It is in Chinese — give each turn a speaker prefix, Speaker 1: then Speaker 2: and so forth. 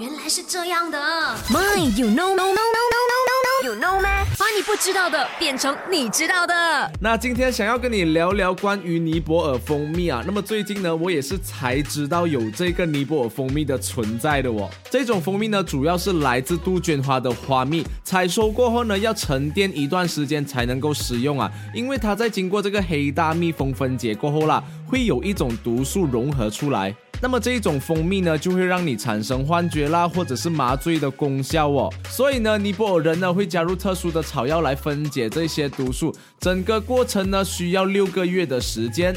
Speaker 1: 原来是这样的。
Speaker 2: My, you know, no, no, no, no, no, no, you know 吗？
Speaker 1: 把你不知道的变成你知道的。
Speaker 3: 那今天想要跟你聊聊关于尼泊尔蜂蜜啊。那么最近呢，我也是才知道有这个尼泊尔蜂蜜的存在的哦。这种蜂蜜呢，主要是来自杜鹃花的花蜜，采收过后呢，要沉淀一段时间才能够食用啊。因为它在经过这个黑大蜜蜂分解过后啦，会有一种毒素融合出来。那么这一种蜂蜜呢，就会让你产生幻觉啦，或者是麻醉的功效哦。所以呢，尼泊尔人呢会加入特殊的草药来分解这些毒素，整个过程呢需要六个月的时间。